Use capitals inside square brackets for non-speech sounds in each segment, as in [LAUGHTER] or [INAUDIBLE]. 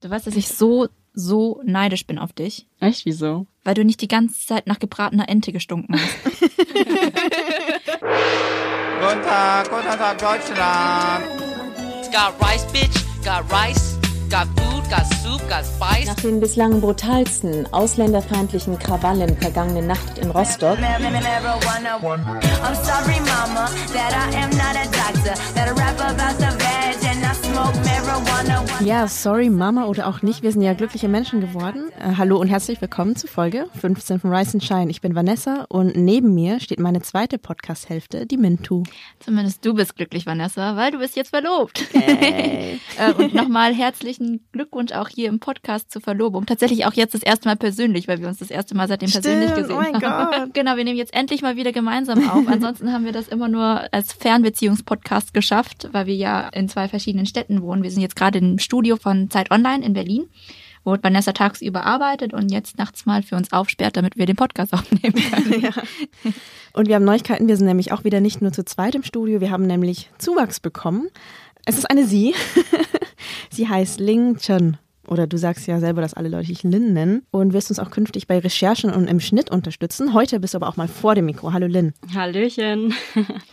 Du weißt, dass ich so, so neidisch bin auf dich, Echt, wieso? weil du nicht die ganze Zeit nach gebratener Ente gestunken hast. [LAUGHS] Guten Tag, guten Tag, Deutschland. Got rice, bitch. Got rice. Got food. Got soup. Got spice. Nach den bislang brutalsten ausländerfeindlichen Krawallen vergangene Nacht in Rostock I'm sorry, mama, that I am not a doctor. That I rap about the Ja, sorry Mama oder auch nicht, wir sind ja glückliche Menschen geworden. Äh, hallo und herzlich willkommen zu Folge 15 von Rise and Shine. Ich bin Vanessa und neben mir steht meine zweite Podcast-Hälfte, die Mintu. Zumindest du bist glücklich, Vanessa, weil du bist jetzt verlobt. [LAUGHS] Äh, und nochmal herzlichen Glückwunsch auch hier im Podcast zur Verlobung. Tatsächlich auch jetzt das erste Mal persönlich, weil wir uns das erste Mal seitdem persönlich Stimmt, gesehen oh mein haben. Gott. [LAUGHS] Genau, wir nehmen jetzt endlich mal wieder gemeinsam auf. Ansonsten haben wir das immer nur als Fernbeziehungspodcast geschafft, weil wir ja in zwei verschiedenen Städten wohnen. Wir sind jetzt gerade im Studio von Zeit Online in Berlin, wo Vanessa tagsüber arbeitet und jetzt nachts mal für uns aufsperrt, damit wir den Podcast [LAUGHS] aufnehmen können. Und wir haben Neuigkeiten, wir sind nämlich auch wieder nicht nur zu zweit im Studio, wir haben nämlich Zuwachs bekommen. Es ist eine Sie. [LAUGHS] Sie heißt Ling Chen. Oder du sagst ja selber, dass alle Leute dich Lin nennen und wirst uns auch künftig bei Recherchen und im Schnitt unterstützen. Heute bist du aber auch mal vor dem Mikro. Hallo Lin. Hallöchen.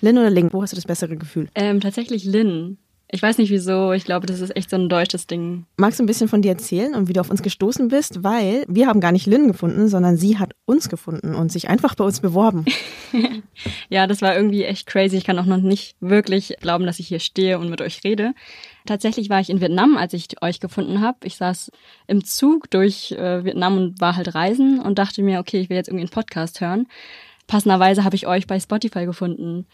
Lin oder Ling, wo hast du das bessere Gefühl? ähm, tatsächlich Lin. Ich weiß nicht wieso. Ich glaube, das ist echt so ein deutsches Ding. Magst du ein bisschen von dir erzählen und wie du auf uns gestoßen bist? Weil wir haben gar nicht Lynn gefunden, sondern sie hat uns gefunden und sich einfach bei uns beworben. [LAUGHS] Ja, das war irgendwie echt crazy. Ich kann auch noch nicht wirklich glauben, dass ich hier stehe und mit euch rede. Tatsächlich war ich in Vietnam, als ich euch gefunden habe. Ich saß im Zug durch äh, Vietnam und war halt reisen und dachte mir, okay, ich will jetzt irgendwie einen Podcast hören. Passenderweise habe ich euch bei Spotify gefunden.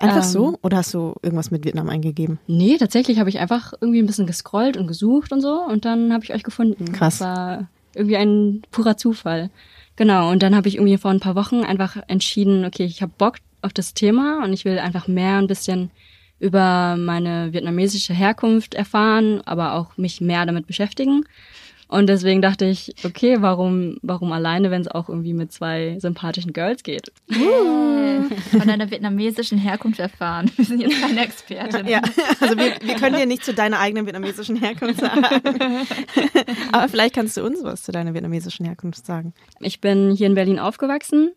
Einfach Ähm. so? Oder hast du irgendwas mit Vietnam eingegeben? Nee, tatsächlich habe ich einfach irgendwie ein bisschen gescrollt und gesucht und so und dann habe ich euch gefunden. Krass. Das war irgendwie ein purer Zufall. Genau, und dann habe ich irgendwie vor ein paar Wochen einfach entschieden, okay, ich habe Bock auf das Thema und ich will einfach mehr ein bisschen über meine vietnamesische Herkunft erfahren, aber auch mich mehr damit beschäftigen. Und deswegen dachte ich, okay, warum, warum alleine, wenn es auch irgendwie mit zwei sympathischen Girls geht? Von deiner vietnamesischen Herkunft erfahren. Wir sind jetzt keine Expertin. Ja, also wir, wir können dir nicht zu deiner eigenen vietnamesischen Herkunft sagen. [LAUGHS] Aber vielleicht kannst du uns was zu deiner vietnamesischen Herkunft sagen. Ich bin hier in Berlin aufgewachsen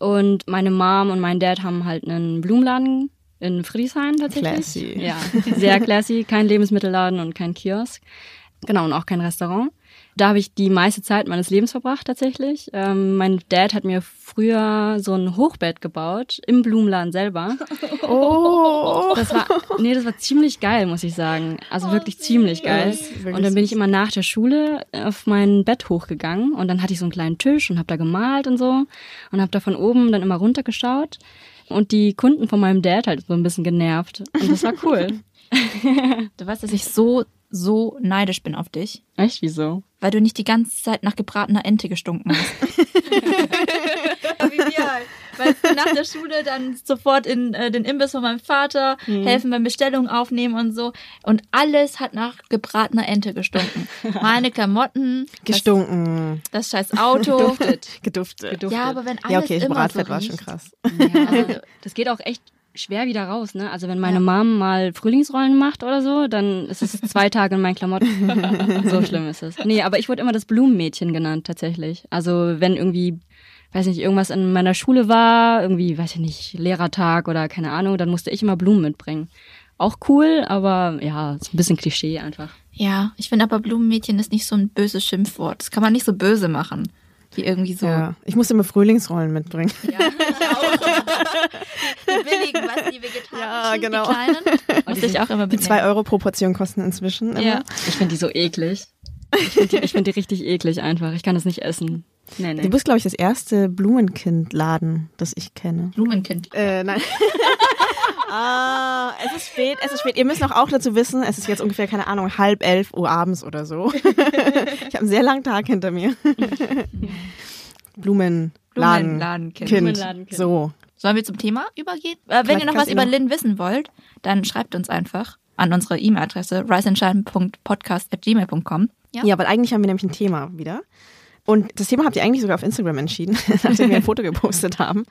und meine Mom und mein Dad haben halt einen Blumenladen in Friedrichshain tatsächlich. Classy. Ja, sehr classy. Kein Lebensmittelladen und kein Kiosk. Genau, und auch kein Restaurant. Da habe ich die meiste Zeit meines Lebens verbracht tatsächlich. Ähm, mein Dad hat mir früher so ein Hochbett gebaut im Blumenladen selber. [LAUGHS] Oh, Das war, nee, das war ziemlich geil, muss ich sagen. Also wirklich ziemlich geil. Wirklich Und dann bin ich immer nach der Schule auf mein Bett hochgegangen und dann hatte ich so einen kleinen Tisch und habe da gemalt und so und habe da von oben dann immer runtergeschaut und die Kunden von meinem Dad halt so ein bisschen genervt und das war cool. [LAUGHS] Du weißt, dass ich so, so neidisch bin auf dich, Echt, wieso? Weil du nicht die ganze Zeit nach gebratener Ente gestunken hast. [LAUGHS] Wie wir halt. Weil nach der Schule dann sofort in äh, den Imbiss von meinem Vater helfen beim Bestellungen aufnehmen und so. Und alles hat nach gebratener Ente gestunken. Meine Klamotten, gestunken, das, das scheiß Auto. Geduftet. geduftet. Geduftet. Ja, aber wenn alles Ja, okay, immer Bratfett so war schon riecht. krass. Also, das geht auch echt schwer wieder raus, ne? Also wenn meine Mom mal Frühlingsrollen macht oder so, dann ist es [LAUGHS] zwei Tage in meinen Klamotten. [LAUGHS] so schlimm ist es. Nee, aber ich wurde immer das Blumenmädchen genannt, tatsächlich. Also wenn irgendwie, weiß nicht, irgendwas in meiner Schule war, irgendwie, weiß ich nicht, Lehrertag oder keine Ahnung, dann musste ich immer Blumen mitbringen. Auch cool, aber ja, ist ein bisschen Klischee einfach. Ja, ich finde aber Blumenmädchen ist nicht so ein böses Schimpfwort. Das kann man nicht so böse machen. Wie irgendwie so. Ja, ich musste immer Frühlingsrollen mitbringen. Ja, ich auch. Die billigen, was die vegetarischen, Ja, genau. die kleinen. [LAUGHS] Musste ich auch immer Die mitnehmen. zwei Euro pro Portion kosten inzwischen immer. Ja. Ich finde die so eklig. Ich finde die, ich find die richtig [LAUGHS] eklig einfach. Ich kann das nicht essen. Nee, nee. Du bist, glaube ich, das erste Blumenkindladen, das ich kenne. Blumenkind. Äh, nein. [LAUGHS] ah, es ist spät, es ist spät. Ihr müsst noch auch dazu wissen, es ist jetzt ungefähr, keine Ahnung, halb elf Uhr abends oder so. ich habe einen sehr langen Tag hinter mir. Blumenladen. Blumenladenkind. Kind. Blumenladenkind. So. Sollen wir zum Thema übergehen? Äh, wenn ihr noch was über noch- Lynn wissen wollt, dann schreibt uns einfach an unsere E-Mail-Adresse riseandshine.podcast.gmail.com. Ja. Ja, weil eigentlich haben wir nämlich ein Thema wieder. Und das Thema habt ihr eigentlich sogar auf Instagram entschieden, [LAUGHS] nachdem wir ein Foto gepostet haben.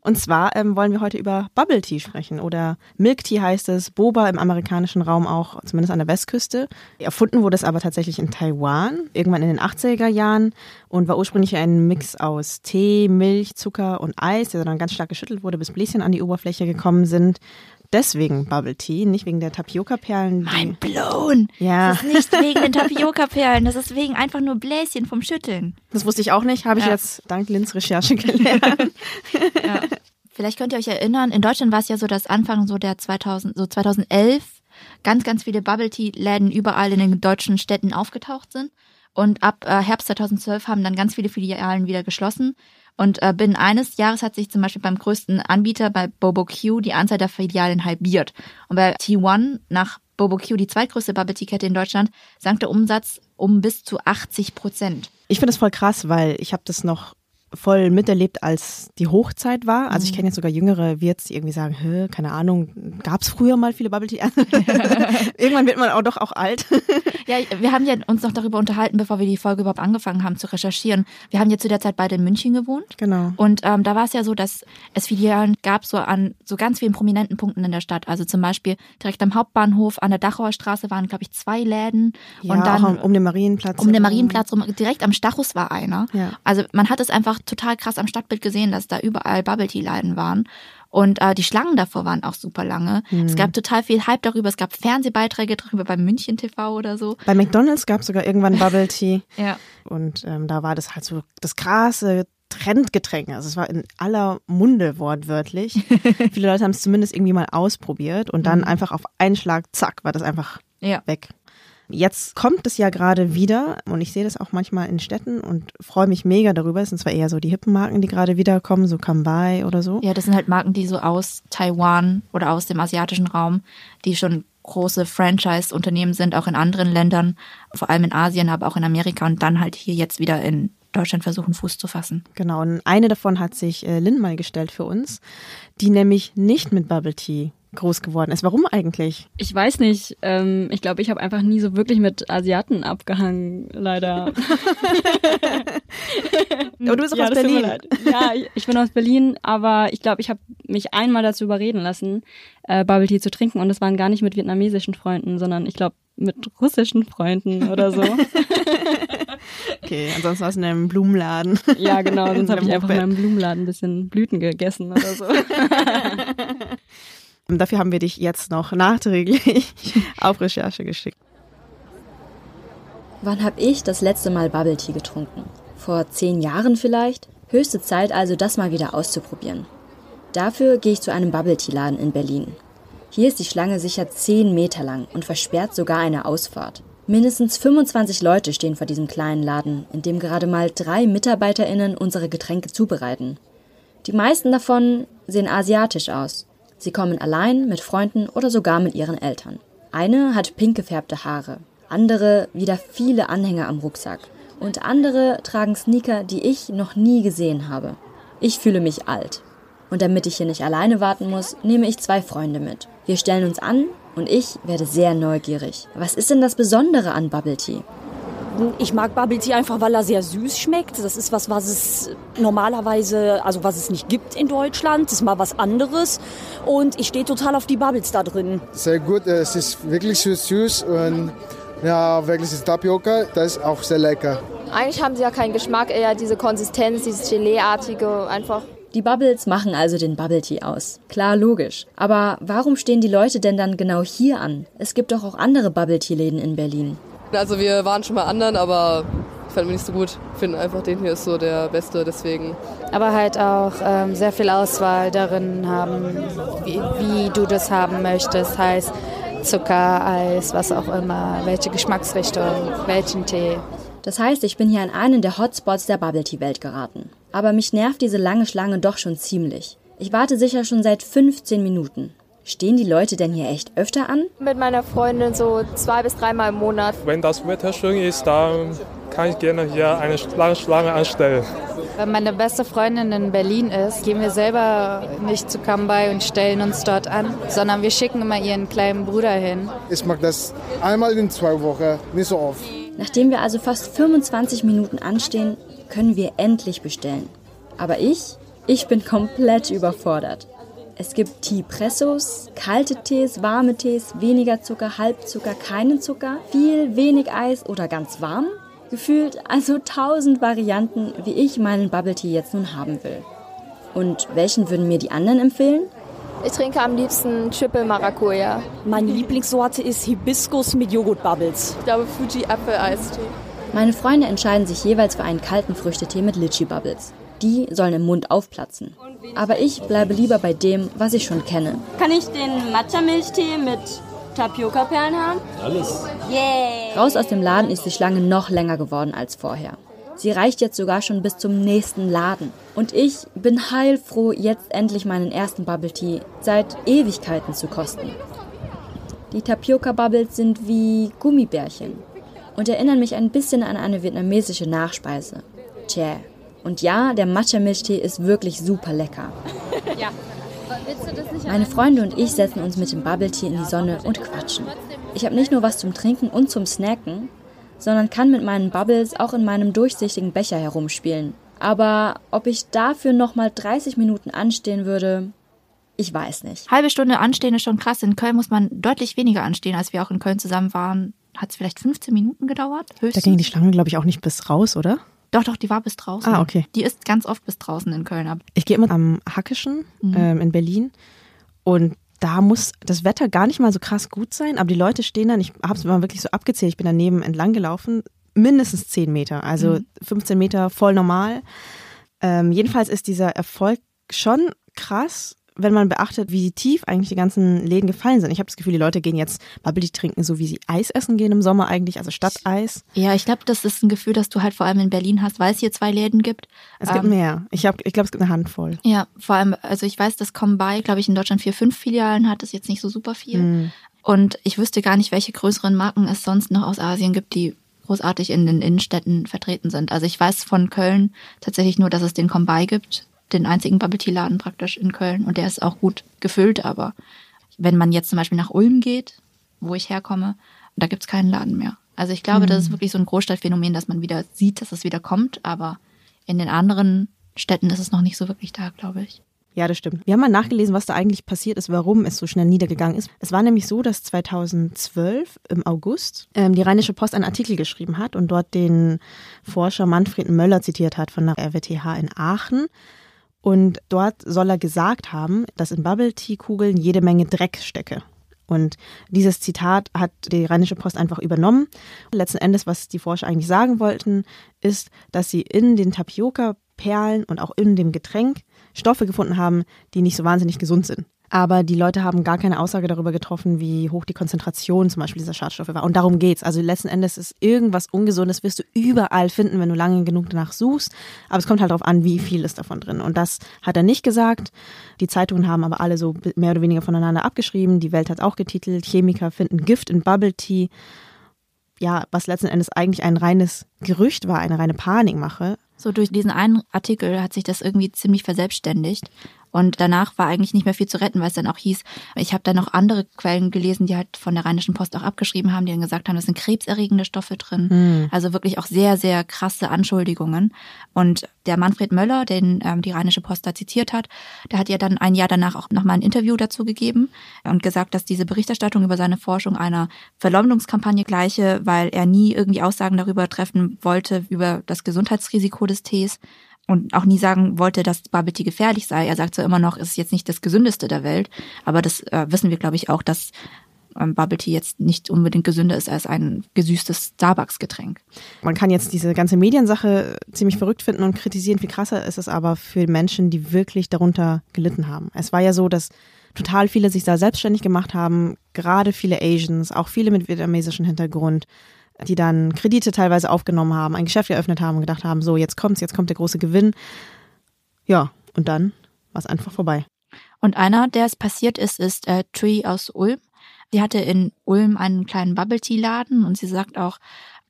Und zwar ähm, wollen wir heute über Bubble Tea sprechen oder Milk Tea heißt es, Boba im amerikanischen Raum auch, zumindest an der Westküste. Erfunden wurde es aber tatsächlich in Taiwan, irgendwann in den 80er Jahren und war ursprünglich ein Mix aus Tee, Milch, Zucker und Eis, der dann ganz stark geschüttelt wurde, bis Bläschen an die Oberfläche gekommen sind. Deswegen Bubble Tea, nicht wegen der Tapioca-Perlen. Mein blown. Ja. Das ist nicht [LAUGHS] wegen den Tapioca-Perlen, das ist wegen einfach nur Bläschen vom Schütteln. Das wusste ich auch nicht, habe ich Ja. jetzt dank Lins Recherche gelernt. Ja. Vielleicht könnt ihr euch erinnern, in Deutschland war es ja so, dass Anfang so der 2000, so 2011 ganz, ganz viele Bubble Tea Läden überall in den deutschen Städten aufgetaucht sind. Und ab äh, Herbst 2012 haben dann ganz viele Filialen wieder geschlossen. Und äh, binnen eines Jahres hat sich zum Beispiel beim größten Anbieter bei Bobo Q die Anzahl der Filialen halbiert. Und bei T1 nach Bobo Q, die zweitgrößte Bubble Tea Kette in Deutschland, sank der Umsatz um bis zu 80 Prozent. Ich finde das voll krass, weil ich habe das noch voll miterlebt, als die Hochzeit war. Also ich kenne jetzt sogar jüngere Wirts, die irgendwie sagen, Hä, keine Ahnung, gab es früher mal viele Bubble Tea? [LAUGHS] Irgendwann wird man auch doch auch alt. Ja, wir haben ja uns noch darüber unterhalten, bevor wir die Folge überhaupt angefangen haben zu recherchieren. Wir haben ja zu der Zeit beide in München gewohnt. Genau. Und ähm, da war es ja so, dass es Filialen gab so an so ganz vielen prominenten Punkten in der Stadt. Also zum Beispiel direkt am Hauptbahnhof an der Dachauer Straße waren, glaube ich, zwei Läden. Ja, und dann um, um den Marienplatz. um den Marienplatz rum, direkt am Stachus war einer. Ja. Also man hat es einfach total krass am Stadtbild gesehen, dass da überall Bubble Tea Läden waren. Und äh, die Schlangen davor waren auch super lange. Mhm. Es gab total viel Hype darüber. Es gab Fernsehbeiträge darüber bei München TV oder so. Bei McDonalds gab es sogar irgendwann Bubble Tea. [LAUGHS] Ja. Und ähm, da war das halt so das krasse Trendgetränk. Also es war in aller Munde wortwörtlich. [LAUGHS] Viele Leute haben es zumindest irgendwie mal ausprobiert und dann einfach auf einen Schlag, zack, war das einfach Ja. weg. Jetzt kommt es ja gerade wieder und ich sehe das auch manchmal in Städten und freue mich mega darüber. Es sind zwar eher so die hippen Marken, die gerade wiederkommen, so Kambai oder so. Ja, das sind halt Marken, die so aus Taiwan oder aus dem asiatischen Raum, die schon große Franchise-Unternehmen sind, auch in anderen Ländern, vor allem in Asien, aber auch in Amerika und dann halt hier jetzt wieder in Deutschland versuchen, Fuß zu fassen. Genau, und eine davon hat sich äh, Lynn mal gestellt für uns, die nämlich nicht mit Bubble Tea groß geworden ist. Warum eigentlich? Ich weiß nicht. Ähm, ich glaube, ich habe einfach nie so wirklich mit Asiaten abgehangen, leider. [LAUGHS] [LAUGHS] Aber du bist auch ja, aus Berlin. Ja, ich, bin aus Berlin, aber ich glaube, ich habe mich einmal dazu überreden lassen, äh, Bubble Tea zu trinken und es waren gar nicht mit vietnamesischen Freunden, sondern ich glaube mit russischen Freunden oder so. [LAUGHS] Okay, ansonsten war es in einem Blumenladen. ja, genau, sonst habe einem ich einfach in meinem Blumenladen ein bisschen Blüten gegessen oder so. Dafür haben wir dich jetzt noch nachträglich [LAUGHS] auf Recherche geschickt. Wann habe ich das letzte Mal Bubble Tea getrunken? Vor zehn Jahren vielleicht? Höchste Zeit also, das mal wieder auszuprobieren. Dafür gehe ich zu einem Bubble Tea Laden in Berlin. Hier ist die Schlange sicher 10 Meter lang und versperrt sogar eine Ausfahrt. Mindestens 25 Leute stehen vor diesem kleinen Laden, in dem gerade mal drei MitarbeiterInnen unsere Getränke zubereiten. Die meisten davon sehen asiatisch aus. Sie kommen allein, mit Freunden oder sogar mit ihren Eltern. Eine hat pink gefärbte Haare, andere wieder viele Anhänger am Rucksack und andere tragen Sneaker, die ich noch nie gesehen habe. Ich fühle mich alt. Und damit ich hier nicht alleine warten muss, nehme ich zwei Freunde mit. Wir stellen uns an und ich werde sehr neugierig. Was ist denn das Besondere an Bubble Tea? Ich mag Bubble Tea einfach, weil er sehr süß schmeckt. Das ist was, was es normalerweise, also was es nicht gibt in Deutschland. Das ist mal was anderes. Und ich stehe total auf die Bubbles da drin. Sehr gut, es ist wirklich süß, süß und ja, wirklich das Tapioca, das ist auch sehr lecker. Eigentlich haben sie ja keinen Geschmack, eher diese Konsistenz, dieses Geleeartige, einfach. Die Bubbles machen also den Bubble Tea aus. Klar, logisch. Aber warum stehen die Leute denn dann genau hier an? Es gibt doch auch andere Bubble Tea Läden in Berlin. Also wir waren schon mal anderen, aber fand mir nicht so gut. Ich finde einfach, den hier ist so der beste, deswegen. Aber halt auch ähm, sehr viel Auswahl darin haben, wie, wie du das haben möchtest. Heißt Zucker, Eis, was auch immer, welche Geschmacksrichtung, welchen Tee. Das heißt, ich bin hier an einen der Hotspots der Bubble Tea Welt geraten. Aber mich nervt diese lange Schlange doch schon ziemlich. Ich warte sicher schon seit 15 Minuten. Stehen die Leute denn hier echt öfter an? Mit meiner Freundin so zwei bis dreimal im Monat. Wenn das Wetter schön ist, dann kann ich gerne hier eine lange Schlange anstellen. Wenn meine beste Freundin in Berlin ist, gehen wir selber nicht zu Kambai und stellen uns dort an, sondern wir schicken immer ihren kleinen Bruder hin. Ich mag das einmal in zwei Wochen, nicht so oft. Nachdem wir also fast 25 Minuten anstehen, können wir endlich bestellen. Aber ich, ich bin komplett überfordert. Es gibt Teepressos, kalte Tees, warme Tees, weniger Zucker, Halbzucker, keinen Zucker, viel, wenig Eis oder ganz warm. Gefühlt also tausend Varianten, wie ich meinen Bubble Tea jetzt nun haben will. Und welchen würden mir die anderen empfehlen? Ich trinke am liebsten Triple Maracuja. Meine Lieblingssorte ist Hibiskus mit Joghurtbubbles. Ich glaube Fuji Apfel-Eistee. Meine Freunde entscheiden sich jeweils für einen kalten Früchtetee mit Litchi Bubbles. Die sollen im Mund aufplatzen. Aber ich bleibe lieber bei dem, was ich schon kenne. Kann ich den Matcha-Milchtee mit Tapioca-Perlen haben? Alles. Yeah! Raus aus dem Laden ist die Schlange noch länger geworden als vorher. Sie reicht jetzt sogar schon bis zum nächsten Laden. Und ich bin heilfroh, jetzt endlich meinen ersten Bubble Tea seit Ewigkeiten zu kosten. Die Tapioca Bubbles sind wie Gummibärchen und erinnern mich ein bisschen an eine vietnamesische Nachspeise. Tja. Und ja, der Matcha-Milchtee ist wirklich super lecker. [LAUGHS] Ja. Willst du das nicht Meine Freunde und ich setzen uns mit dem Bubble Tea in die Sonne und quatschen. Ich habe nicht nur was zum Trinken und zum Snacken, sondern kann mit meinen Bubbles auch in meinem durchsichtigen Becher herumspielen. Aber ob ich dafür nochmal 30 Minuten anstehen würde, ich weiß nicht. Halbe Stunde anstehen ist schon krass. In Köln muss man deutlich weniger anstehen, als wir auch in Köln zusammen waren. Hat es vielleicht 15 Minuten gedauert? Da Höchstens. ging die Schlange, glaube ich, auch nicht bis raus, oder? Doch, doch, die war bis draußen. Ah, okay. Die ist ganz oft bis draußen in Köln ab. Ich gehe immer am Hackischen Mhm. ähm, in Berlin und da muss das Wetter gar nicht mal so krass gut sein, aber die Leute stehen dann, ich habe es mal wirklich so abgezählt, ich bin daneben entlang gelaufen, mindestens 10 Meter, also Mhm. 15 Meter voll normal. Ähm, jedenfalls ist dieser Erfolg schon krass, wenn man beachtet, wie tief eigentlich die ganzen Läden gefallen sind. Ich habe das Gefühl, die Leute gehen jetzt Bubble trinken, so wie sie Eis essen gehen im Sommer eigentlich, also statt Eis. Ja, ich glaube, das ist ein Gefühl, das du halt vor allem in Berlin hast, weil es hier zwei Läden gibt. Es gibt Ähm, mehr. Ich, hab- ich glaube, es gibt eine Handvoll. Ja, vor allem, also ich weiß, dass Combine, glaube ich, in Deutschland vier, fünf Filialen hat, das ist jetzt nicht so super viel. Hm. Und ich wüsste gar nicht, welche größeren Marken es sonst noch aus Asien gibt, die großartig in den Innenstädten vertreten sind. Also ich weiß von Köln tatsächlich nur, dass es den Combine gibt, den einzigen Bubble Tea Laden praktisch in Köln und der ist auch gut gefüllt, aber wenn man jetzt zum Beispiel nach Ulm geht, wo ich herkomme, da gibt's keinen Laden mehr. Also ich glaube, das ist Mhm. wirklich so ein Großstadtphänomen, dass man wieder sieht, dass es wieder kommt, aber in den anderen Städten ist es noch nicht so wirklich da, glaube ich. Ja, das stimmt. Wir haben mal nachgelesen, was da eigentlich passiert ist, warum es so schnell niedergegangen ist. Es war nämlich so, dass 2012 im August ähm, die Rheinische Post einen Artikel geschrieben hat und dort den Forscher Manfred Möller zitiert hat von der RWTH in Aachen. Und dort soll er gesagt haben, dass in Bubble Tea Kugeln jede Menge Dreck stecke. Und dieses Zitat hat die Rheinische Post einfach übernommen. Letzten Endes, was die Forscher eigentlich sagen wollten, ist, dass sie in den Tapioca-Perlen und auch in dem Getränk Stoffe gefunden haben, die nicht so wahnsinnig gesund sind. Aber die Leute haben gar keine Aussage darüber getroffen, wie hoch die Konzentration zum Beispiel dieser Schadstoffe war. Und darum geht's. Also letzten Endes ist irgendwas Ungesundes, wirst du überall finden, wenn du lange genug danach suchst. Aber es kommt halt darauf an, wie viel ist davon drin. Und das hat er nicht gesagt. Die Zeitungen haben aber alle so mehr oder weniger voneinander abgeschrieben. Die Welt hat auch getitelt, Chemiker finden Gift in Bubble Tea. Ja, was letzten Endes eigentlich ein reines Gerücht war, eine reine Panikmache. So durch diesen einen Artikel hat sich das irgendwie ziemlich verselbstständigt. Und danach war eigentlich nicht mehr viel zu retten, weil es dann auch hieß, ich habe dann noch andere Quellen gelesen, die halt von der Rheinischen Post auch abgeschrieben haben, die dann gesagt haben, es sind krebserregende Stoffe drin. Hm. Also wirklich auch sehr, sehr krasse Anschuldigungen. Und der Manfred Möller, den ähm, die Rheinische Post da zitiert hat, der hat ja dann ein Jahr danach auch nochmal ein Interview dazu gegeben und gesagt, dass diese Berichterstattung über seine Forschung einer Verleumdungskampagne gleiche, weil er nie irgendwie Aussagen darüber treffen wollte, über das Gesundheitsrisiko des Tees und auch nie sagen wollte, dass Bubble Tea gefährlich sei. Er sagt so immer noch, es ist jetzt nicht das gesündeste der Welt, aber das äh, wissen wir, glaube ich, auch, dass ähm, Bubble Tea jetzt nicht unbedingt gesünder ist als ein gesüßtes Starbucks-Getränk. Man kann jetzt diese ganze Mediensache ziemlich verrückt finden und kritisieren. Viel krasser ist es aber für Menschen, die wirklich darunter gelitten haben. Es war ja so, dass total viele sich da selbstständig gemacht haben, gerade viele Asians, auch viele mit vietnamesischem Hintergrund, die dann Kredite teilweise aufgenommen haben, ein Geschäft eröffnet haben und gedacht haben, so jetzt kommt's, jetzt kommt der große Gewinn. Ja, und dann war es einfach vorbei. Und einer, der es passiert ist, ist äh, Tree aus Ulm. Sie hatte in Ulm einen kleinen Bubble Tea Laden und sie sagt auch,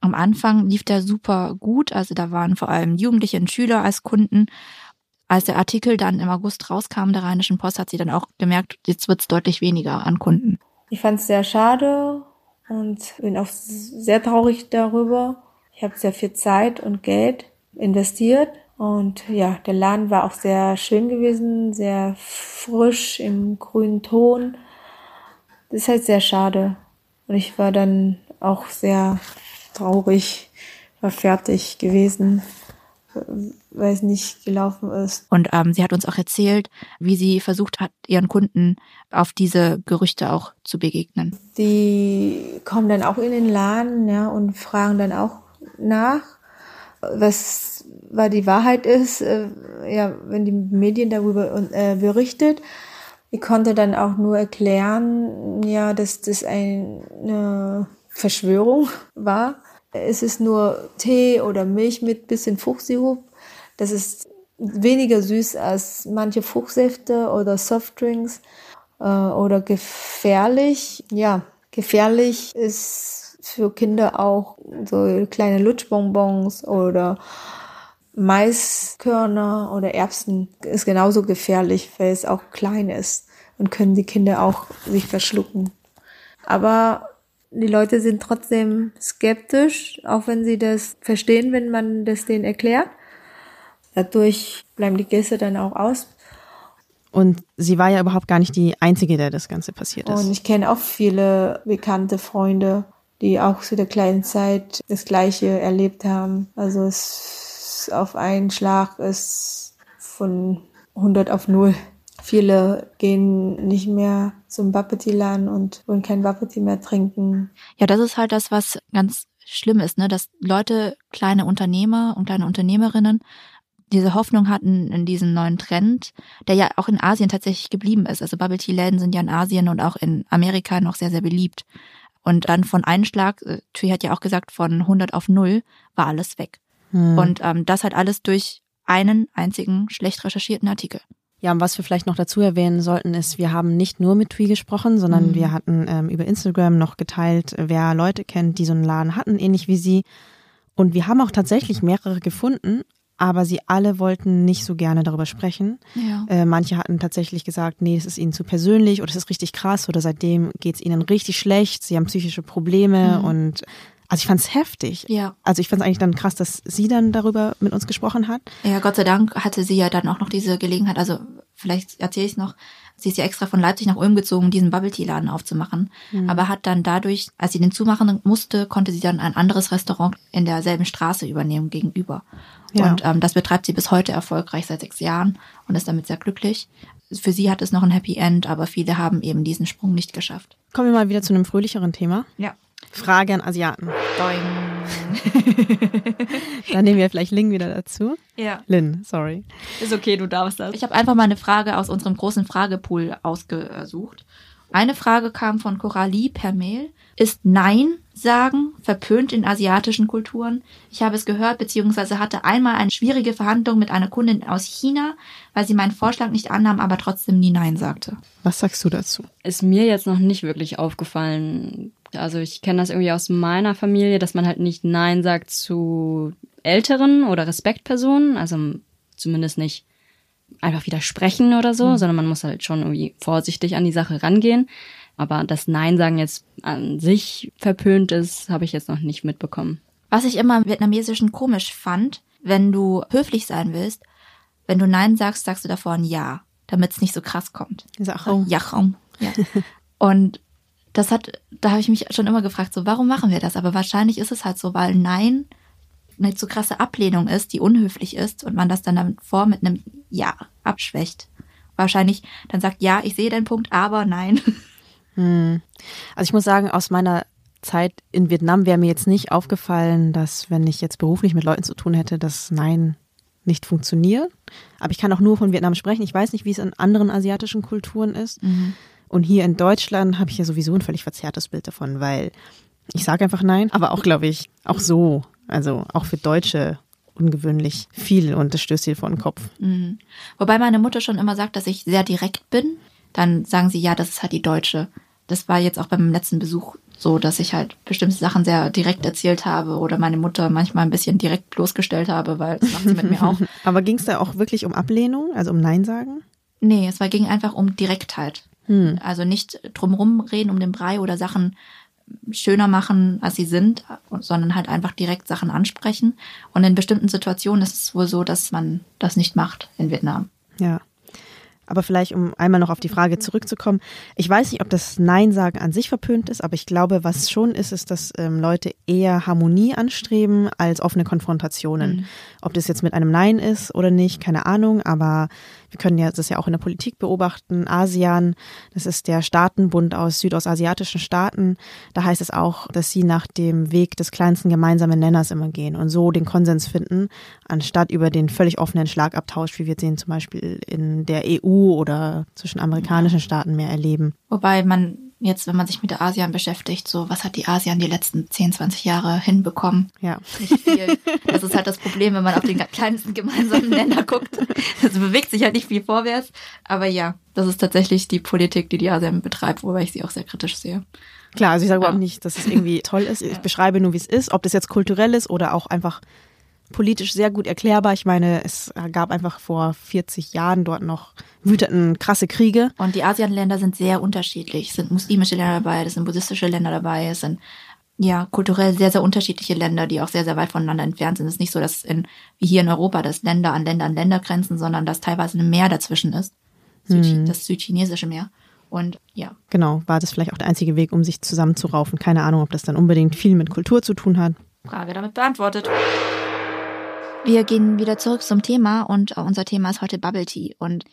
am Anfang lief der super gut. Also da waren vor allem Jugendliche und Schüler als Kunden. Als der Artikel dann im August rauskam der Rheinischen Post, hat sie dann auch gemerkt, jetzt wird's deutlich weniger an Kunden. Ich fand es sehr schade und bin auch sehr traurig darüber. Ich habe sehr viel Zeit und Geld investiert. Und ja, der Laden war auch sehr schön gewesen, sehr frisch im grünen Ton. Das ist halt sehr schade. Und ich war dann auch sehr traurig, war fertig gewesen, weil es nicht gelaufen ist. Und ähm, sie hat uns auch erzählt, wie sie versucht hat, ihren Kunden auf diese Gerüchte auch zu begegnen. Die kommen dann auch in den Laden ja, und fragen dann auch nach, was weil die Wahrheit ist, äh, ja, wenn die Medien darüber äh, berichtet. Ich konnte dann auch nur erklären, ja, dass das eine Verschwörung war. Es ist nur Tee oder Milch mit bisschen Fruchtsirup. Das ist weniger süß als manche Fruchtsäfte oder Softdrinks äh, oder gefährlich. Ja, gefährlich ist für Kinder auch so kleine Lutschbonbons oder Maiskörner oder Erbsen ist genauso gefährlich, weil es auch klein ist und können die Kinder auch sich verschlucken. Aber die Leute sind trotzdem skeptisch, auch wenn sie das verstehen, wenn man das denen erklärt. Dadurch bleiben die Gäste dann auch aus. Und sie war ja überhaupt gar nicht die Einzige, der das Ganze passiert ist. Und ich kenne auch viele bekannte Freunde, die auch zu der kleinen Zeit das Gleiche erlebt haben. Also es auf einen Schlag ist von 100 auf 0. Viele gehen nicht mehr zum Bapeti-Laden und wollen kein Bapeti mehr trinken. Ja, das ist halt das, was ganz schlimm ist, ne? dass Leute, kleine Unternehmer und kleine Unternehmerinnen diese Hoffnung hatten in diesen neuen Trend, der ja auch in Asien tatsächlich geblieben ist. Also Bubble Tea Läden sind ja in Asien und auch in Amerika noch sehr, sehr beliebt. Und dann von Einschlag, äh, Tui hat ja auch gesagt, von 100 auf 0 war alles weg. Hm. Und ähm, das halt alles durch einen einzigen schlecht recherchierten Artikel. Ja, und was wir vielleicht noch dazu erwähnen sollten, ist, wir haben nicht nur mit Tui gesprochen, sondern mhm. wir hatten ähm, über Instagram noch geteilt, wer Leute kennt, die so einen Laden hatten, ähnlich wie sie. Und wir haben auch tatsächlich mehrere gefunden, aber sie alle wollten nicht so gerne darüber sprechen. Ja. Äh, manche hatten tatsächlich gesagt, nee, es ist ihnen zu persönlich oder es ist richtig krass oder seitdem geht's ihnen richtig schlecht, sie haben psychische Probleme mhm. und also ich fand es heftig. Ja. Also ich fand es eigentlich dann krass, dass sie dann darüber mit uns gesprochen hat. Ja, Gott sei Dank hatte sie ja dann auch noch diese Gelegenheit, also vielleicht erzähle ich noch, sie ist ja extra von Leipzig nach Ulm gezogen, um diesen Bubble Tea Laden aufzumachen. Mhm. Aber hat dann dadurch, als sie den zumachen musste, konnte sie dann ein anderes Restaurant in derselben Straße übernehmen gegenüber. Ja. Und ähm, das betreibt sie bis heute erfolgreich seit sechs Jahren und ist damit sehr glücklich. Für sie hat es noch ein Happy End, aber viele haben eben diesen Sprung nicht geschafft. Kommen wir mal wieder zu einem fröhlicheren Thema. Ja. Frage an Asiaten. [LAUGHS] Dann nehmen wir vielleicht Ling wieder dazu. Ja. Lin, sorry. Ist okay, du darfst das. Ich habe einfach mal eine Frage aus unserem großen Fragepool ausgesucht. Eine Frage kam von Coralie per Mail. Ist Nein sagen verpönt in asiatischen Kulturen? Ich habe es gehört, beziehungsweise hatte einmal eine schwierige Verhandlung mit einer Kundin aus China, weil sie meinen Vorschlag nicht annahm, aber trotzdem nie Nein sagte. Was sagst du dazu? Ist mir jetzt noch nicht wirklich aufgefallen. Also ich kenne das irgendwie aus meiner Familie, dass man halt nicht Nein sagt zu Älteren oder Respektpersonen, also zumindest nicht einfach widersprechen oder so, mhm. sondern man muss halt schon irgendwie vorsichtig an die Sache rangehen. Aber das Nein sagen jetzt an sich verpönt ist, habe ich jetzt noch nicht mitbekommen. Was ich immer im Vietnamesischen komisch fand, wenn du höflich sein willst, wenn du Nein sagst, sagst du davor ein Ja, damit es nicht so krass kommt. Sachung. Ja. ja. Und das hat, da habe ich mich schon immer gefragt, so warum machen wir das? Aber wahrscheinlich ist es halt so, weil Nein eine zu krasse Ablehnung ist, die unhöflich ist und man das dann davor mit einem Ja abschwächt. Wahrscheinlich dann sagt, ja, ich sehe deinen Punkt, aber nein. [LAUGHS] Hm. Also ich muss sagen, aus meiner Zeit in Vietnam wäre mir jetzt nicht aufgefallen, dass wenn ich jetzt beruflich mit Leuten zu tun hätte, dass Nein nicht funktioniert. Aber ich kann auch nur von Vietnam sprechen. Ich weiß nicht, wie es in anderen asiatischen Kulturen ist. Mhm. Und hier in Deutschland habe ich ja sowieso ein völlig verzerrtes Bild davon, weil ich sage einfach Nein, aber auch, glaube ich, auch so. Also auch für Deutsche ungewöhnlich viel und das stößt hier vor den Kopf. Mhm. Wobei meine Mutter schon immer sagt, dass ich sehr direkt bin. Dann sagen sie, ja, das ist halt die Deutsche. Das war jetzt auch beim letzten Besuch so, dass ich halt bestimmte Sachen sehr direkt erzählt habe oder meine Mutter manchmal ein bisschen direkt bloßgestellt habe, weil das macht sie mit mir auch. [LAUGHS] Aber ging es da auch wirklich um Ablehnung, also um Nein sagen? Nee, es war, ging einfach um Direktheit. Hm. Also nicht drumherum reden um den Brei oder Sachen schöner machen, als sie sind, sondern halt einfach direkt Sachen ansprechen. Und in bestimmten Situationen ist es wohl so, dass man das nicht macht in Vietnam. Ja. Aber vielleicht, um einmal noch auf die Frage zurückzukommen, ich weiß nicht, ob das Nein sagen an sich verpönt ist, aber ich glaube, was schon ist, ist, dass ähm, Leute eher Harmonie anstreben als offene Konfrontationen. Mhm. Ob das jetzt mit einem Nein ist oder nicht, keine Ahnung, aber wir können ja das ja auch in der Politik beobachten. ASEAN, das ist der Staatenbund aus südostasiatischen Staaten. Da heißt es auch, dass sie nach dem Weg des kleinsten gemeinsamen Nenners immer gehen und so den Konsens finden, anstatt über den völlig offenen Schlagabtausch, wie wir sehen zum Beispiel in der EU oder zwischen amerikanischen Staaten mehr erleben. Wobei man jetzt, wenn man sich mit der ASEAN beschäftigt, so was hat die ASEAN die letzten 10, 20 Jahre hinbekommen? Ja. Nicht viel. Das ist halt das Problem, wenn man auf den [LAUGHS] kleinsten gemeinsamen Nenner guckt. Das bewegt sich halt nicht viel vorwärts. Aber ja, das ist tatsächlich die Politik, die die ASEAN betreibt, wobei ich sie auch sehr kritisch sehe. Klar, also ich sage überhaupt nicht, dass es irgendwie toll ist. Ich beschreibe nur, wie es ist, ob das jetzt kulturell ist oder auch einfach politisch sehr gut erklärbar. Ich meine, es gab einfach vor 40 Jahren dort noch wüteten krasse Kriege. Und die ASEAN-Länder sind sehr unterschiedlich. Es sind muslimische Länder dabei, es sind buddhistische Länder dabei, es sind ja kulturell sehr, sehr unterschiedliche Länder, die auch sehr, sehr weit voneinander entfernt sind. Es ist nicht so, dass in, wie hier in Europa, dass Länder an Länder an Länder grenzen, sondern dass teilweise ein Meer dazwischen ist. Hm. Das südchinesische Meer. Und ja. Genau, war das vielleicht auch der einzige Weg, um sich zusammenzuraufen. Keine Ahnung, ob das dann unbedingt viel mit Kultur zu tun hat. Frage damit beantwortet. Wir gehen wieder zurück zum Thema und unser Thema ist heute Bubble Tea. Und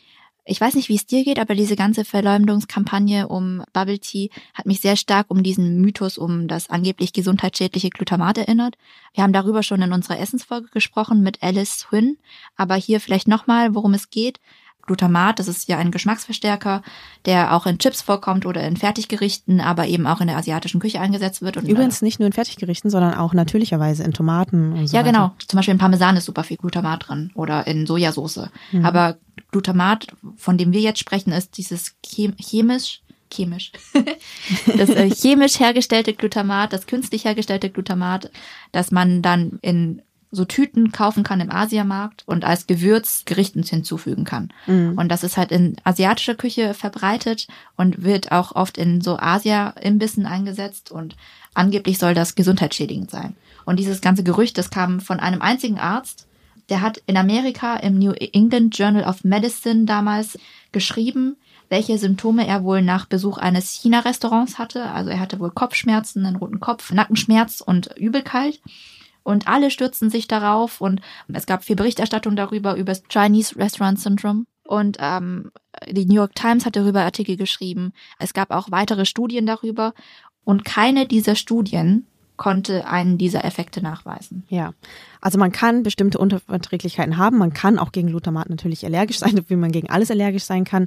ich weiß nicht, wie es dir geht, aber diese ganze Verleumdungskampagne um Bubble Tea hat mich sehr stark um diesen Mythos um das angeblich gesundheitsschädliche Glutamat erinnert. Wir haben darüber schon in unserer Essensfolge gesprochen mit Alice Huynh, aber hier vielleicht nochmal, worum es geht. Glutamat, das ist ja ein Geschmacksverstärker, der auch in Chips vorkommt oder in Fertiggerichten, aber eben auch in der asiatischen Küche eingesetzt wird. Und Übrigens nicht nur in Fertiggerichten, sondern auch natürlicherweise in Tomaten und so Ja, weiter. genau. Zum Beispiel in Parmesan ist super viel Glutamat drin oder in Sojasauce. Mhm. Aber Glutamat, von dem wir jetzt sprechen, ist dieses chem chemisch chemisch. [LAUGHS] das äh, chemisch hergestellte Glutamat, das künstlich hergestellte Glutamat, das man dann in so Tüten kaufen kann im Asiamarkt und als Gewürz Gerichten hinzufügen kann. Mhm. Und das ist halt in asiatischer Küche verbreitet und wird auch oft in so Asia-Imbissen eingesetzt und angeblich soll das gesundheitsschädigend sein. Und dieses ganze Gerücht, das kam von einem einzigen Arzt, der hat in Amerika im New England Journal of Medicine damals geschrieben, welche Symptome er wohl nach Besuch eines China-Restaurants hatte. Also er hatte wohl Kopfschmerzen, einen roten Kopf, Nackenschmerz und Übelkeit. Und alle stürzten sich darauf und es gab viel Berichterstattung darüber, über das Chinese Restaurant Syndrome. Und ähm, die New York Times hat darüber Artikel geschrieben. Es gab auch weitere Studien darüber. Und keine dieser Studien konnte einen dieser Effekte nachweisen. Ja, also man kann bestimmte Unterverträglichkeiten haben. Man kann auch gegen Glutamat natürlich allergisch sein, [LAUGHS] wie man gegen alles allergisch sein kann.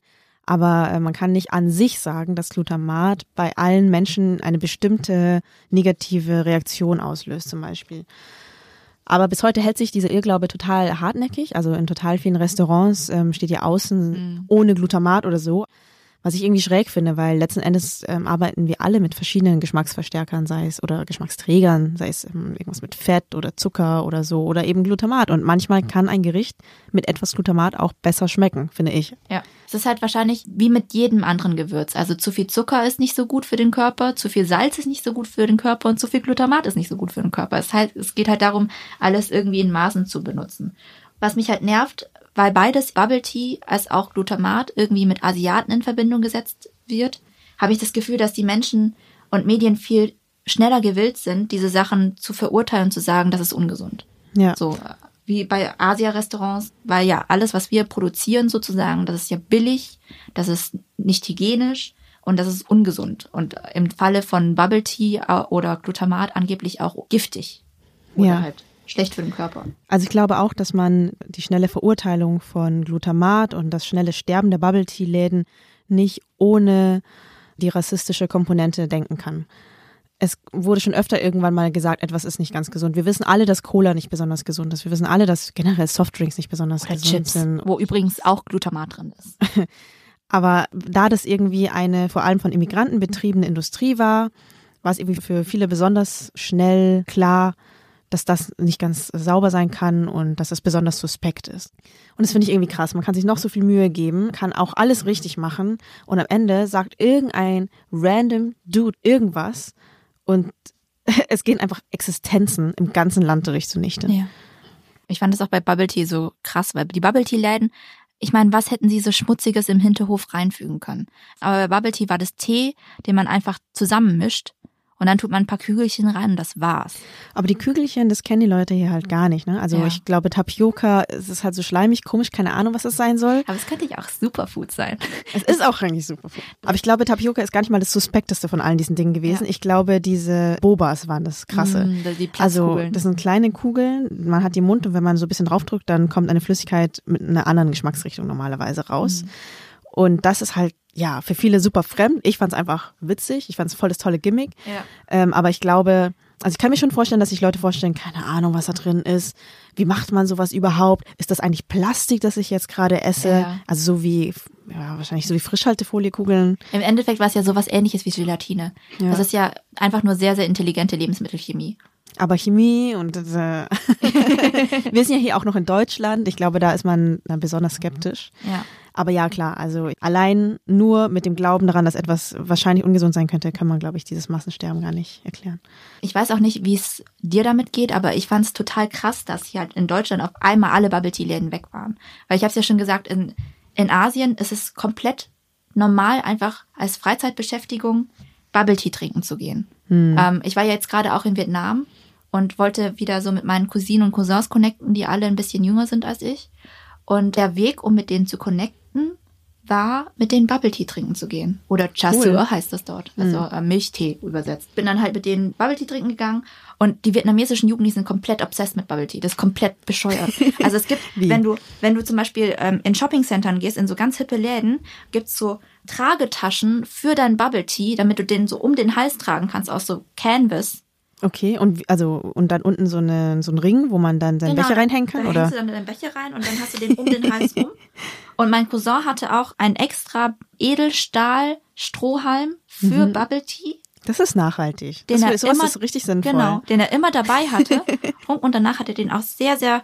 Aber äh, man kann nicht an sich sagen, dass Glutamat bei allen Menschen eine bestimmte negative Reaktion auslöst, zum Beispiel. Aber bis heute hält sich dieser Irrglaube total hartnäckig. Also in total vielen Restaurants ähm, steht ja außen Mhm. ohne Glutamat oder so. Was ich irgendwie schräg finde, weil letzten Endes ähm, arbeiten wir alle mit verschiedenen Geschmacksverstärkern, sei es oder Geschmacksträgern, sei es ähm, irgendwas mit Fett oder Zucker oder so oder eben Glutamat. Und manchmal kann ein Gericht mit etwas Glutamat auch besser schmecken, finde ich. Ja, es ist halt wahrscheinlich wie mit jedem anderen Gewürz. Also zu viel Zucker ist nicht so gut für den Körper, zu viel Salz ist nicht so gut für den Körper und zu viel Glutamat ist nicht so gut für den Körper. Es, halt, es geht halt darum, alles irgendwie in Maßen zu benutzen. Was mich halt nervt, weil beides Bubble Tea als auch Glutamat irgendwie mit Asiaten in Verbindung gesetzt wird, habe ich das Gefühl, dass die Menschen und Medien viel schneller gewillt sind, diese Sachen zu verurteilen und zu sagen, das ist ungesund. Ja. So wie bei Asia-Restaurants, weil ja alles, was wir produzieren sozusagen, das ist ja billig, das ist nicht hygienisch und das ist ungesund. Und im Falle von Bubble Tea äh, oder Glutamat angeblich auch giftig. Oder Ja. halt schlecht für den Körper. Also ich glaube auch, dass man die schnelle Verurteilung von Glutamat und das schnelle Sterben der Bubble Tea Läden nicht ohne die rassistische Komponente denken kann. Es wurde schon öfter irgendwann mal gesagt, etwas ist nicht ganz gesund. Wir wissen alle, dass Cola nicht besonders gesund ist. Wir wissen alle, dass generell Softdrinks nicht besonders Oder gesund Chips, sind. wo übrigens auch Glutamat drin ist. [LAUGHS] Aber da das irgendwie eine vor allem von Immigranten betriebene Industrie war, war es irgendwie für viele besonders schnell klar, dass das nicht ganz sauber sein kann und dass das besonders suspekt ist. Und das finde ich irgendwie krass. Man kann sich noch so viel Mühe geben, kann auch alles richtig machen und am Ende sagt irgendein random Dude irgendwas und [LAUGHS] es gehen einfach Existenzen im ganzen Land durch zunichte. Ja. Ich fand das auch bei Bubble Tea so krass, weil die Bubble Tea Läden, ich meine, was hätten sie so Schmutziges im Hinterhof reinfügen können? Aber bei Bubble Tea war das Tee, den man einfach zusammenmischt und dann tut man ein paar Kügelchen rein und das war's. Aber die Kügelchen, das kennen die Leute hier halt gar nicht. Ne? Also Ja. ich glaube, Tapioca, es ist halt so schleimig, komisch, keine Ahnung, was es sein soll. Aber es könnte ja auch Superfood sein. Es ist auch eigentlich Superfood. Aber ich glaube, Tapioca ist gar nicht mal das Suspekteste von allen diesen Dingen gewesen. Ich glaube, diese Bobas waren das Krasse. Mm, die also das sind kleine Kugeln, man hat die im Mund und wenn man so ein bisschen draufdrückt, dann kommt eine Flüssigkeit mit einer anderen Geschmacksrichtung normalerweise raus. Mhm. Und das ist halt, ja, für viele super fremd. Ich fand es einfach witzig. Ich fand es voll das tolle Gimmick. Ja. Ähm, aber ich glaube, also ich kann mir schon vorstellen, dass sich Leute vorstellen, keine Ahnung, was da drin ist. Wie macht man sowas überhaupt? Ist das eigentlich Plastik, das ich jetzt gerade esse? Ja. Also so wie, ja, wahrscheinlich so wie Frischhaltefoliekugeln. Im Endeffekt war es ja sowas ähnliches wie Gelatine. Ja. Das ist ja einfach nur sehr, sehr intelligente Lebensmittelchemie. Aber Chemie und äh, [LAUGHS] wir sind ja hier auch noch in Deutschland. Ich glaube, da ist man besonders skeptisch. Ja. Aber ja, klar, also allein nur mit dem Glauben daran, dass etwas wahrscheinlich ungesund sein könnte, kann man, glaube ich, dieses Massensterben gar nicht erklären. Ich weiß auch nicht, wie es dir damit geht, aber ich fand es total krass, dass hier halt in Deutschland auf einmal alle Bubble Tea Läden weg waren. Weil ich habe es ja schon gesagt, in, in Asien ist es komplett normal, einfach als Freizeitbeschäftigung Bubble Tea trinken zu gehen. Hm. Ähm, ich war ja jetzt gerade auch in Vietnam und wollte wieder so mit meinen Cousinen und Cousins connecten, die alle ein bisschen jünger sind als ich. Und der Weg, um mit denen zu connecten, war, mit denen Bubble Tea trinken zu gehen. Oder Cha Cool. Heißt das dort. Also Mhm. äh, Milchtee übersetzt. Bin dann halt mit denen Bubble Tea trinken gegangen und die vietnamesischen Jugendlichen sind komplett obsessed mit Bubble Tea. Das ist komplett bescheuert. [LAUGHS] Also es gibt, wenn du, wenn du zum Beispiel ähm, in Shoppingcentern gehst, in so ganz hippe Läden, gibt's so Tragetaschen für deinen Bubble Tea, damit du den so um den Hals tragen kannst, aus so Canvas. Okay, und also und dann unten so, eine, so ein Ring, wo man dann seinen Genau, Becher reinhängen kann, da oder? hängst du dann deinen Becher rein und dann hast du den um den Hals rum. [LAUGHS] Und mein Cousin hatte auch einen extra Edelstahl-Strohhalm für Mhm. Bubble Tea. Das ist nachhaltig. Den das er immer, ist richtig sinnvoll. Genau, den er immer dabei hatte. [LAUGHS] Und danach hat er den auch sehr, sehr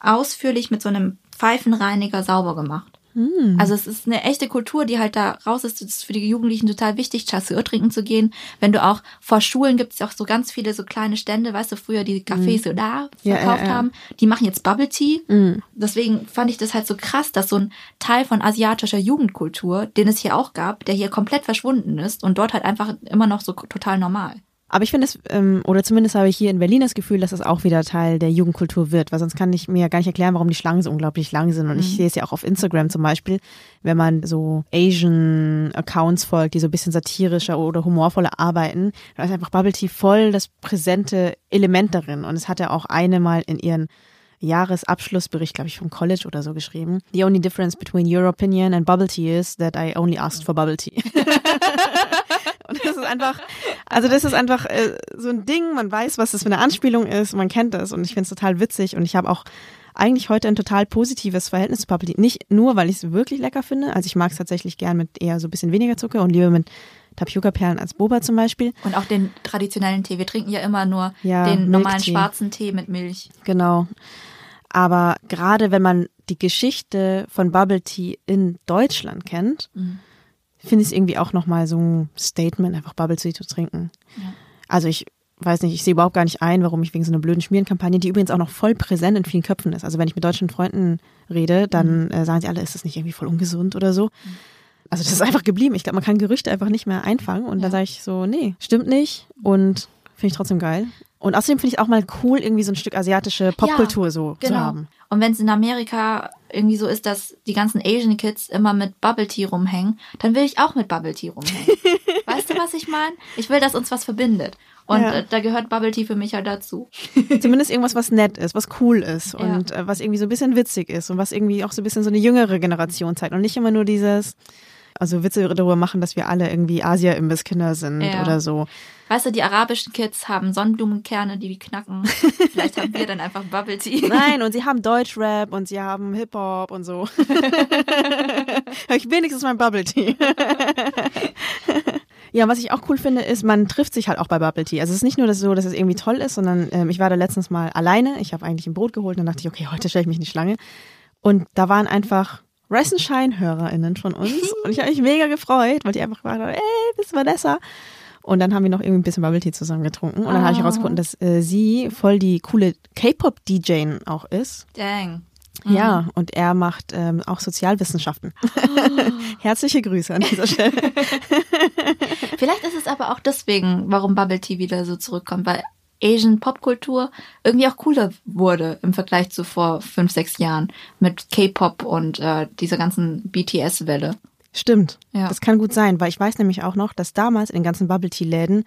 ausführlich mit so einem Pfeifenreiniger sauber gemacht. Hm. Also es ist eine echte Kultur, die halt da raus ist. Es ist für die Jugendlichen total wichtig, Chasseur trinken zu gehen. Wenn du auch vor Schulen gibt es auch so ganz viele so kleine Stände, weißt du, früher die Cafés Mhm. so da Ja, verkauft ja, ja. haben. Die machen jetzt Bubble Tea. Mhm. Deswegen fand ich das halt so krass, dass so ein Teil von asiatischer Jugendkultur, den es hier auch gab, der hier komplett verschwunden ist und dort halt einfach immer noch so total normal. Aber ich finde es, ähm, oder zumindest habe ich hier in Berlin das Gefühl, dass es auch wieder Teil der Jugendkultur wird, weil sonst kann ich mir gar nicht erklären, warum die Schlangen so unglaublich lang sind. Und ich Mhm. sehe es ja auch auf Instagram zum Beispiel, wenn man so Asian Accounts folgt, die so ein bisschen satirischer oder humorvoller arbeiten, da ist einfach Bubble Tea voll das präsente Element darin. Und es hat ja auch eine mal in ihren Jahresabschlussbericht, glaube ich, vom College oder so geschrieben. The only difference between your opinion and bubble tea is that I only asked for bubble tea. [LAUGHS] Und das ist einfach, also das ist einfach äh, so ein Ding, man weiß, was das für eine Anspielung ist, man kennt das und ich finde es total witzig und ich habe auch eigentlich heute ein total positives Verhältnis zu Bubble Tea. Nicht nur, weil ich es wirklich lecker finde, also ich mag es tatsächlich gern mit eher so ein bisschen weniger Zucker und lieber mit Tapioca-Perlen als Boba zum Beispiel. Und auch den traditionellen Tee. Wir trinken ja immer nur Ja, den normalen schwarzen Tee mit Milch. Genau. Aber gerade wenn man die Geschichte von Bubble Tea in Deutschland kennt, Mhm. finde ich es irgendwie auch nochmal so ein Statement, einfach Bubble Tea zu trinken. Ja. Also ich weiß nicht, ich sehe überhaupt gar nicht ein, warum ich wegen so einer blöden Schmierenkampagne, die übrigens auch noch voll präsent in vielen Köpfen ist. Also wenn ich mit deutschen Freunden rede, dann äh, sagen sie alle, ist das nicht irgendwie voll ungesund oder so. Also das ist einfach geblieben. Ich glaube, man kann Gerüchte einfach nicht mehr einfangen. Und dann sage ich so, nee, stimmt nicht. Und finde ich trotzdem geil. Und außerdem finde ich auch mal cool, irgendwie so ein Stück asiatische Popkultur Ja, so genau. zu haben. Und wenn es in Amerika irgendwie so ist, dass die ganzen Asian Kids immer mit Bubble Tea rumhängen, dann will ich auch mit Bubble Tea rumhängen. [LAUGHS] weißt du, was ich meine? Ich will, dass uns was verbindet. Und Ja. äh, da gehört Bubble Tea für mich halt dazu. [LAUGHS] Zumindest irgendwas, was nett ist, was cool ist und äh, was irgendwie so ein bisschen witzig ist und was irgendwie auch so ein bisschen so eine jüngere Generation zeigt und nicht immer nur dieses, also Witze darüber machen, dass wir alle irgendwie Asia-Imbiss-Kinder sind Ja. oder so. Weißt du, die arabischen Kids haben Sonnenblumenkerne, die knacken. [LAUGHS] Vielleicht haben wir dann einfach Bubble Tea. Nein, und sie haben Deutschrap und sie haben Hip-Hop und so. [LAUGHS] Ich wenigstens mein Bubble Tea. ja, was ich auch cool finde, ist, man trifft sich halt auch bei Bubble Tea. Also es ist nicht nur das so, dass es irgendwie toll ist, sondern ähm, ich war da letztens mal alleine. Ich habe eigentlich ein Brot geholt und dann dachte ich, okay, heute stelle ich mich in die Schlange. Und da waren einfach Rice and Shine HörerInnen von uns und ich habe mich mega gefreut, weil die einfach gefragt haben, ey, bist du Vanessa? Und dann haben wir noch irgendwie ein bisschen Bubble Tea zusammen getrunken. Und dann habe ich Oh. herausgefunden, dass äh, sie voll die coole K-Pop-DJ auch ist. Dang. Ja, und er macht ähm, auch Sozialwissenschaften. [LAUGHS] Herzliche Grüße an dieser Stelle. [LAUGHS] Vielleicht ist es aber auch deswegen, warum Bubble Tea wieder so zurückkommt, weil Asian Popkultur irgendwie auch cooler wurde im Vergleich zu vor fünf, sechs Jahren mit K-Pop und äh, dieser ganzen BTS-Welle. Stimmt. Ja. Das kann gut sein, weil ich weiß nämlich auch noch, dass damals in den ganzen Bubble Tea Läden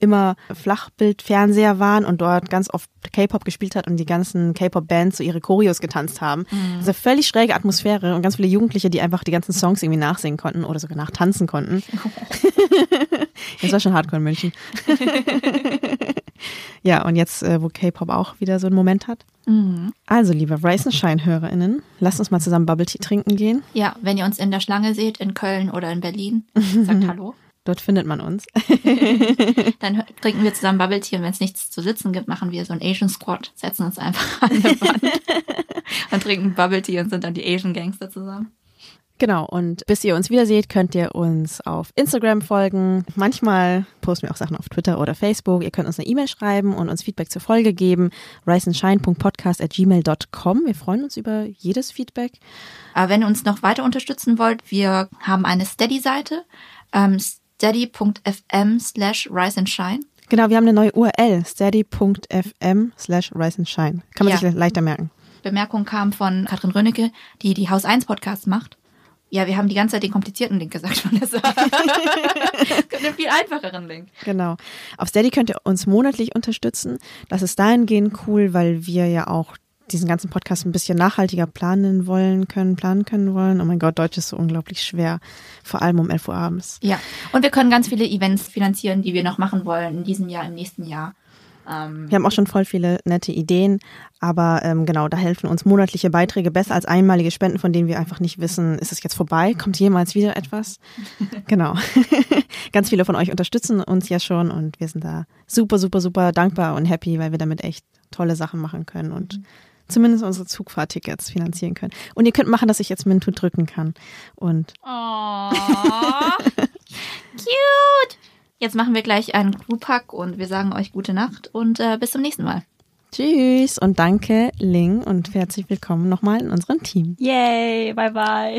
immer Flachbildfernseher waren und dort ganz oft K-Pop gespielt hat und die ganzen K-Pop-Bands so ihre Choreos getanzt haben. Mhm. Also völlig schräge Atmosphäre und ganz viele Jugendliche, die einfach die ganzen Songs irgendwie nachsingen konnten oder sogar nachtanzen konnten. [LAUGHS] [LAUGHS] das war schon Hardcore in München. [LAUGHS] ja, und jetzt, äh, wo K-Pop auch wieder so einen Moment hat. Mhm. Also, liebe Shine-HörerInnen, lasst uns mal zusammen Bubble Tea trinken gehen. Ja, wenn ihr uns in der Schlange seht, in Köln oder in Berlin, sagt [LAUGHS] Hallo. Dort findet man uns. [LAUGHS] Dann trinken wir zusammen Bubble Tea und wenn es nichts zu sitzen gibt, machen wir so einen Asian Squad, setzen uns einfach an eine [LAUGHS] Wand und trinken Bubble Tea und sind dann die Asian Gangster zusammen. Genau, und bis ihr uns wieder seht, könnt ihr uns auf Instagram folgen. Manchmal posten wir auch Sachen auf Twitter oder Facebook. Ihr könnt uns eine E-Mail schreiben und uns Feedback zur Folge geben. riseandshine.podcast.gmail.com. Wir freuen uns über jedes Feedback. Aber wenn ihr uns noch weiter unterstützen wollt, wir haben eine Steady-Seite, ähm, steady.fm slash rise and shine. Genau, wir haben eine neue URL, steady.fm slash riseandshine. Kann man Ja. sich leichter merken. Bemerkung kam von Katrin Rönnecke, die die Haus 1 Podcast macht. Ja, wir haben die ganze Zeit den komplizierten Link gesagt, [LAUGHS] Vanessa. [LAUGHS] einen viel einfacheren Link. Genau. Auf Steady könnt ihr uns monatlich unterstützen. Das ist dahingehend cool, weil wir ja auch diesen ganzen Podcast ein bisschen nachhaltiger planen wollen können, planen können wollen. Oh mein Gott, Deutsch ist so unglaublich schwer. Vor allem um 11 Uhr abends. Ja, und wir können ganz viele Events finanzieren, die wir noch machen wollen in diesem Jahr, im nächsten Jahr. Ähm, Wir haben auch schon voll viele nette Ideen, aber ähm, genau, da helfen uns monatliche Beiträge besser als einmalige Spenden, von denen wir einfach nicht wissen, ist es jetzt vorbei, kommt jemals wieder etwas? [LAUGHS] genau. [LAUGHS] Ganz viele von euch unterstützen uns ja schon und wir sind da super, super, super dankbar und happy, weil wir damit echt tolle Sachen machen können und zumindest unsere Zugfahrtickets finanzieren können. Und ihr könnt machen, dass ich jetzt Mintu drücken kann. Und Oh, [LAUGHS] cute. Jetzt machen wir gleich einen Group-Hack und wir sagen euch gute Nacht und äh, bis zum nächsten Mal. tschüss und danke, Ling, und herzlich willkommen nochmal in unserem Team. Yay, bye bye.